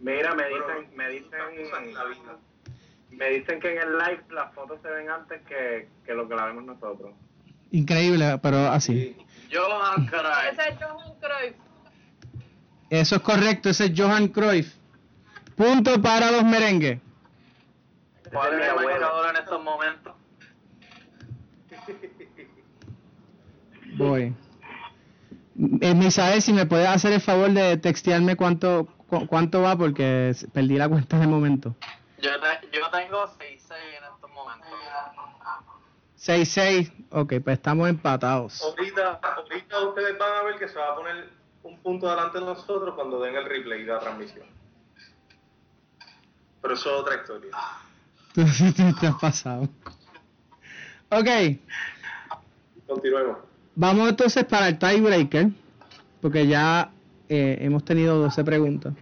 Mira, me Pero dicen, me la vida. dicen, me dicen que en el live las fotos se ven antes que, que lo que la vemos nosotros. Increíble, pero así. Sí. Johan Cruyff. Ese es Johan Cruyff. Eso es correcto, ese es Johan Cruyff. Punto para los merengues. ¿Cuál es el marcador en estos momentos? Voy. Eh, Misael, si me puedes hacer el favor de textearme cuánto cu- cuánto va porque perdí la cuenta en el momento. Yo, te- yo tengo 6-6 en estos momentos. 6-6. Ok, pues estamos empatados. Ahorita, ahorita ustedes van a ver que se va a poner un punto delante de nosotros cuando den el replay de la transmisión. Pero eso es otra historia. Tú te has pasado. Ok, Continuemos. Vamos entonces para el tiebreaker. Porque ya eh, hemos tenido 12 preguntas.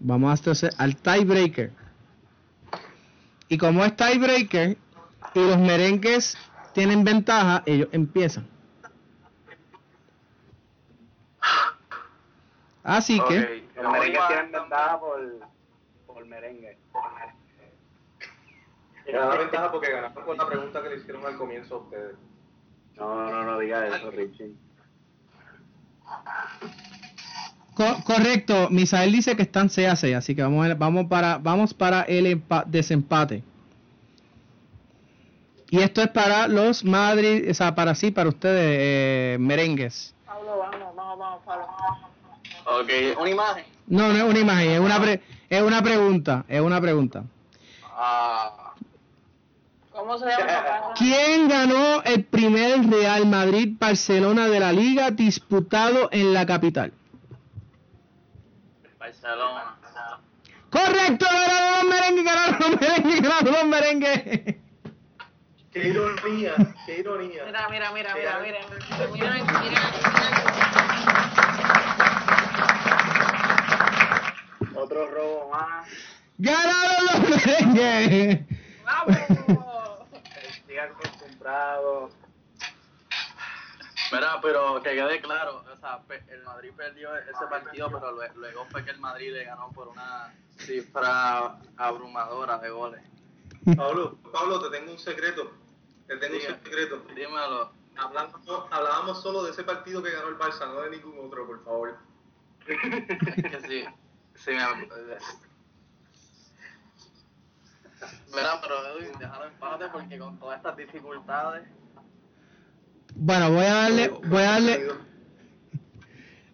Vamos entonces al tiebreaker. Y como es tiebreaker y los merengues tienen ventaja, ellos empiezan. Así que, Ok, Los merengues tienen ventaja por, por merengue. Y da ventaja porque ganaron con la pregunta que le hicieron al comienzo a ustedes. No, no, no diga eso, Richie. co- correcto, Misael dice que están 6 a 6, así que vamos, a- vamos, para, vamos para el empa- desempate. Y esto es para los Madrid, o sea, para sí, para ustedes, eh, merengues. Pablo, vamos, vamos, vamos, Pablo. Ok, una imagen. No, no es una imagen, es una, pre- es una pregunta, es una pregunta. Ah, ¿Cómo se llama esa casa? ¿Quién ganó el primer Real Madrid-Barcelona de la liga disputado en la capital? Barcelona. Correcto, ganaron los merengues, ganaron los merengues, ganaron los merengues. ¡Qué ironía! ¡Qué ironía! Mira, mira, mira, mira, mira. Mira, mira, mira. Otro robo más. ¡Ganaron los merengues! ¡Vamos! Comprado. Mira, pero que quede claro, o sea, el Madrid perdió ese partido, pero lue- luego fue que el Madrid le ganó por una cifra abrumadora de goles. Pablo, Pablo, te tengo un secreto. Te tengo Diga. un secreto. Dímelo. Hablamos, hablábamos solo de ese partido que ganó el Barça, no de ningún otro, por favor. Es que sí, sí me... Mira, pero Edwin, déjalo en paz porque con todas estas dificultades... Bueno, voy a darle, voy a darle,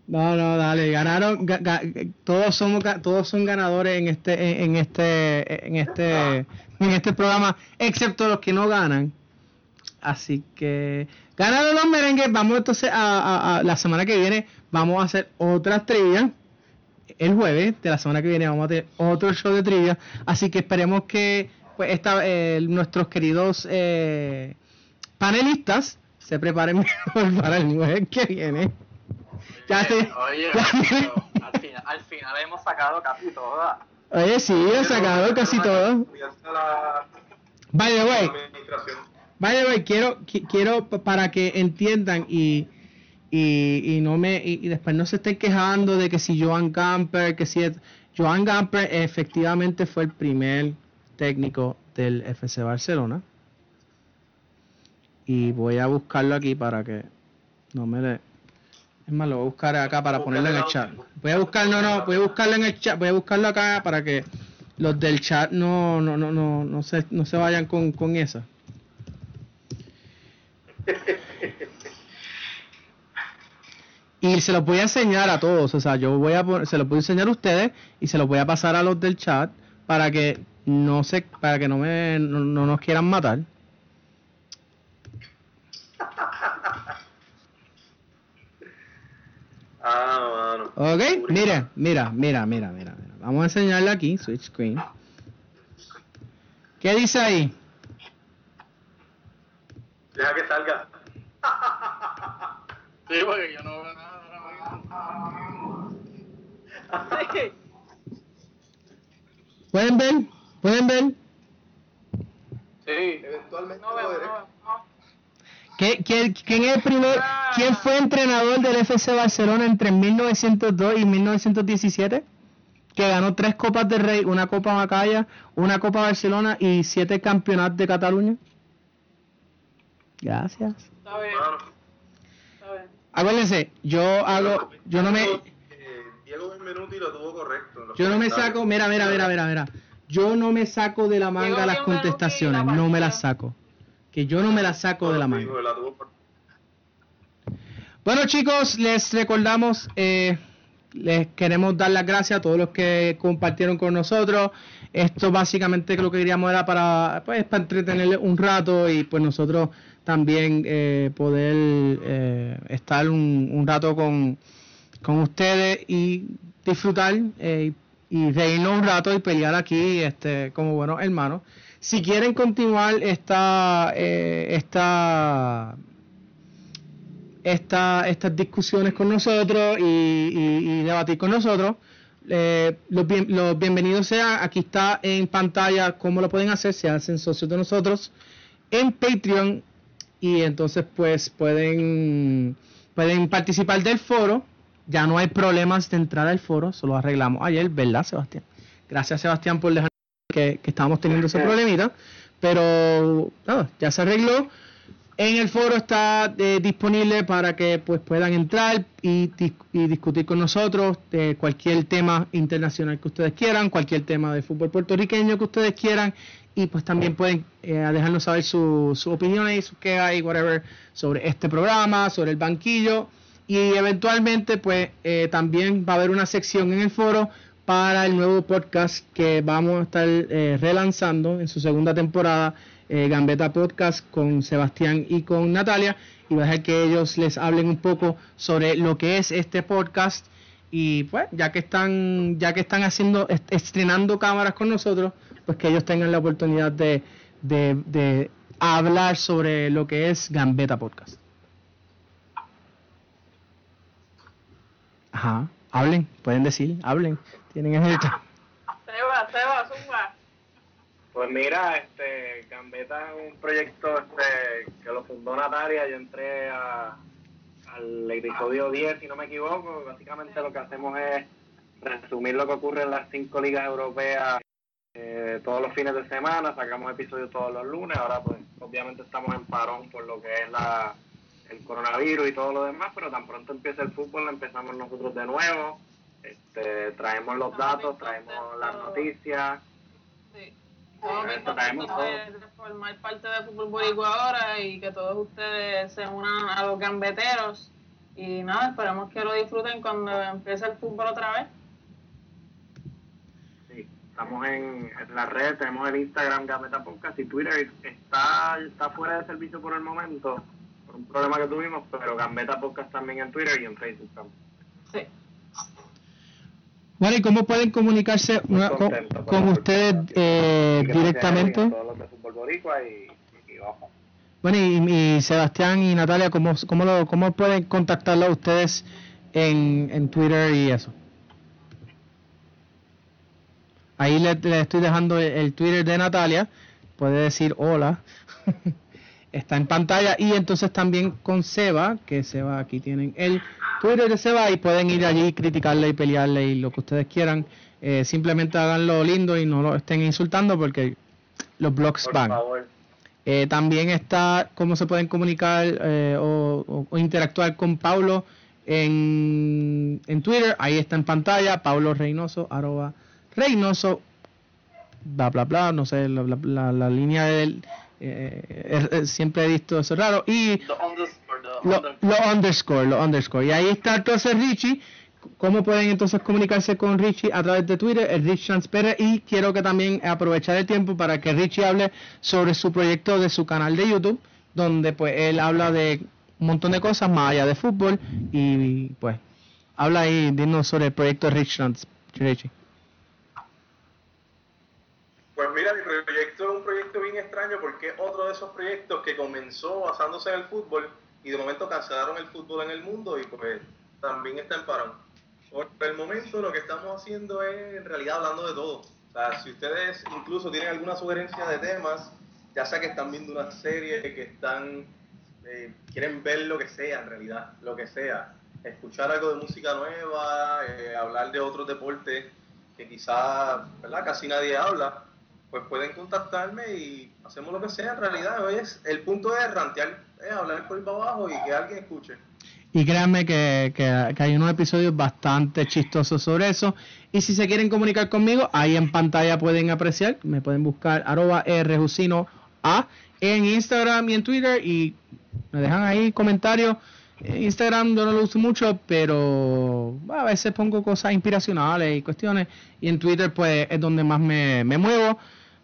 No, no, dale, ganaron, ga- ga- todos somos, todos son ganadores en este, en, en este, en este, en este programa, excepto los que no ganan. Así que ganaron los merengues. Vamos entonces a, a- a la semana que viene, vamos a hacer otras trivia. El jueves de la semana que viene vamos a tener otro show de trivia. Así que esperemos que pues esta, eh, nuestros queridos eh, panelistas se preparen mejor para el jueves que viene. Ya Oye, sé. oye, Ya sé. pero al, final, al final hemos sacado casi todas. Oye, sí, he sacado casi todo. By the way, by the way, quiero, qui- quiero pa- para que entiendan y, y, y no me y, después no se estén quejando de que si Joan Gamper, que si Joan Gamper efectivamente fue el primer técnico del FC Barcelona. Y voy a buscarlo aquí para que no me le es más, lo voy a buscar acá para ponerlo en el chat. Voy a buscar, no, no, voy a buscarlo en el chat, voy a buscarlo acá para que los del chat no, no, no, no, no se, no se vayan con, con esa. Y se los voy a enseñar a todos, o sea, yo voy a se los voy a enseñar a ustedes y se los voy a pasar a los del chat para que no se, para que no me, no, no nos quieran matar. Ah, mano. Ok, mira, mira, mira, mira, mira, mira. Vamos a enseñarle aquí, switch screen. ¿Qué dice ahí? Deja que salga. Sí, porque yo no veo nada ahora mismo. ¿Pueden ver? ¿Pueden ver? Sí, Eventualmente No veo, no podré. veo. no. ¿Qué- qué- quién, es el primer, ¿Quién fue entrenador del FC Barcelona entre 1902 y 1917? Que ganó tres Copas de Rey, una Copa Macaya, una Copa Barcelona y siete campeonatos de Cataluña. Gracias. Está bien, está bien. Acuérdense, yo hago, yo no me, Diego Benvenuti lo tuvo correcto. yo no me saco, mira, mira, mira, mira, mira. Yo no me saco de la manga las contestaciones, no me las saco. Que yo no me las saco de la manga. Bueno chicos, les recordamos, eh, les queremos dar las gracias a todos los que compartieron con nosotros. Esto básicamente lo que queríamos era para, pues, para entretenerles un rato y pues nosotros también eh, poder eh, estar un, rato con, con ustedes y disfrutar eh, y reírnos un rato y pelear aquí este, como buenos hermanos. Si quieren continuar esta, eh, esta esta, estas discusiones con nosotros y, y- debatir con nosotros. Los, bien- los bienvenidos sean, aquí está en pantalla cómo lo pueden hacer, se hacen socios de nosotros en Patreon y entonces pues pueden, pueden participar del foro. Ya no hay problemas de entrar al foro, eso lo arreglamos ayer, ¿verdad Sebastián? Gracias Sebastián por dejar que, que estábamos teniendo ese problemita, pero nada, ya se arregló. En el foro está eh, disponible para que pues puedan entrar y, dis- y discutir con nosotros de cualquier tema internacional que ustedes quieran, cualquier tema de fútbol puertorriqueño que ustedes quieran y pues también pueden eh, dejarnos saber su- sus opiniones y sus quejas y whatever sobre este programa, sobre el banquillo. Y eventualmente pues eh, también va a haber una sección en el foro para el nuevo podcast que vamos a estar eh, relanzando en su segunda temporada, eh, Gambeta Podcast con Sebastián y con Natalia, y va a dejar que ellos les hablen un poco sobre lo que es este podcast. Y pues ya que están ya que están haciendo est- estrenando cámaras con nosotros, pues que ellos tengan la oportunidad de, de, de hablar sobre lo que es Gambeta Podcast. Ajá, hablen, pueden decir, hablen, tienen el Seba, Seba, zumba. Pues mira, este, Gambeta es un proyecto este, que lo fundó Natalia. Yo entré a- al episodio 10, si no me equivoco. Básicamente lo que hacemos es resumir lo que ocurre en las cinco ligas europeas eh, todos los fines de semana. Sacamos episodios todos los lunes. Ahora, pues, obviamente estamos en parón por lo que es la el coronavirus y todo lo demás, pero tan pronto empieza el fútbol empezamos nosotros de nuevo. Este, traemos los datos, traemos las noticias. Sí. Esto traemos contentos de, de formar parte de Fútbol Boricua ahora y que todos ustedes se unan a los gambeteros Y nada, esperamos que lo disfruten cuando empiece el fútbol otra vez. Estamos en, la red, tenemos el Instagram Gambeta Podcast y Twitter está, está fuera de servicio por el momento, por un problema que tuvimos, pero Gambeta Podcast también en Twitter y en Facebook también. Sí. Bueno, ¿y cómo pueden comunicarse con, ustedes eh, directamente? Bueno, y, Sebastián y Natalia, ¿cómo, cómo, lo, cómo pueden contactarlo a ustedes en, en Twitter y eso? Ahí le, estoy dejando el, Twitter de Natalia. Puede decir hola. Está en pantalla. Y entonces también con Seba, que Seba aquí tienen el Twitter de Seba y pueden ir allí, criticarle y pelearle y lo que ustedes quieran. Eh, simplemente haganlo lindo y no lo estén insultando porque los blogs van. Eh, también está cómo se pueden comunicar eh, o, interactuar con Paulo en, en, Twitter. Ahí está en pantalla, Paulo Reynoso, arroba Reynoso, bla, bla, bla, no sé, la, la, línea del... Eh, siempre he visto eso raro. Y lo, lo underscore, lo underscore. Y ahí está entonces Richie ¿Cómo pueden entonces comunicarse con Richie a través de Twitter? El Rich Transpere y quiero que también aprovechar el tiempo para que Richie hable sobre su proyecto de su canal de YouTube, donde pues él habla de un montón de cosas más allá de fútbol y pues habla ahí, dinos sobre el proyecto Rich Richie. Pues mira, mi proyecto es un proyecto bien extraño porque es otro de esos proyectos que comenzó basándose en el fútbol y de momento cancelaron el fútbol en el mundo y pues también está en parón. Por el momento lo que estamos haciendo es en realidad hablando de todo. O sea, si ustedes incluso tienen alguna sugerencia de temas, ya sea que están viendo una serie, que están eh, quieren ver lo que sea en realidad, lo que sea, escuchar algo de música nueva, eh, hablar de otros deportes que quizás ¿verdad? casi nadie habla, pues pueden contactarme y hacemos lo que sea en realidad. Hoy es, el punto es rantear, es hablar por ahí para abajo y que alguien escuche. Y créanme que, hay unos episodios bastante chistosos sobre eso. Y si se quieren comunicar conmigo, ahí en pantalla pueden apreciar. Me pueden buscar arroba rjusino a en Instagram y en Twitter. Y me dejan ahí comentarios. En Instagram no lo uso mucho, pero a veces pongo cosas inspiracionales y cuestiones. Y en Twitter pues es donde más me, muevo.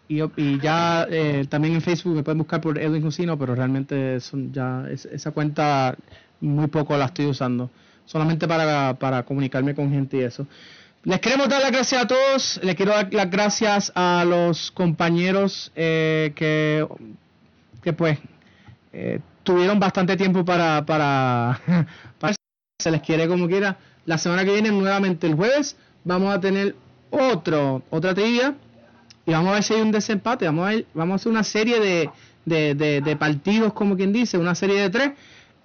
Y, ya eh, también en Facebook me pueden buscar por Edwin Jusino, pero realmente son ya esa cuenta muy poco la estoy usando, solamente para, para comunicarme con gente y eso. Les queremos dar las gracias a todos, les quiero dar las gracias a los compañeros eh, que, que pues eh, tuvieron bastante tiempo para, para, para, se les quiere como quiera. La semana que viene, nuevamente el jueves, vamos a tener otro, otra trivia y vamos a ver si hay un desempate. Vamos a, vamos a hacer una serie de, de, de, de partidos, como quien dice, una serie de tres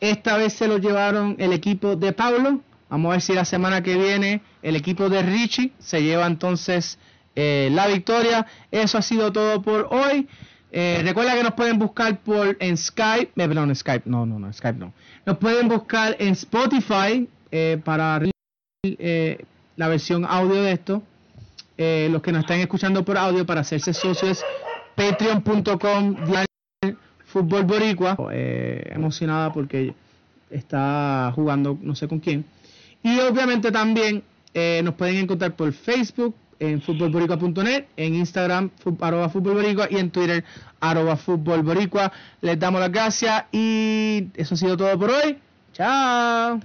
esta vez se lo llevaron el equipo de Pablo. Vamos a ver si la semana que viene el equipo de Richie se lleva entonces eh, la victoria. Eso ha sido todo por hoy. Eh, recuerda que nos pueden buscar por en Skype, eh, perdón, Skype, no, no, no, Skype no. Nos pueden buscar en Spotify para la versión audio de esto. los que nos están escuchando por audio para hacerse socios, patreon.com fútbol boricua, eh, emocionada porque está jugando no sé con quién. Y obviamente también eh, nos pueden encontrar por Facebook, en futbolboricua.net, en Instagram, arroba futbolboricua y en Twitter, arroba futbolboricua. Les damos las gracias y eso ha sido todo por hoy. Chao.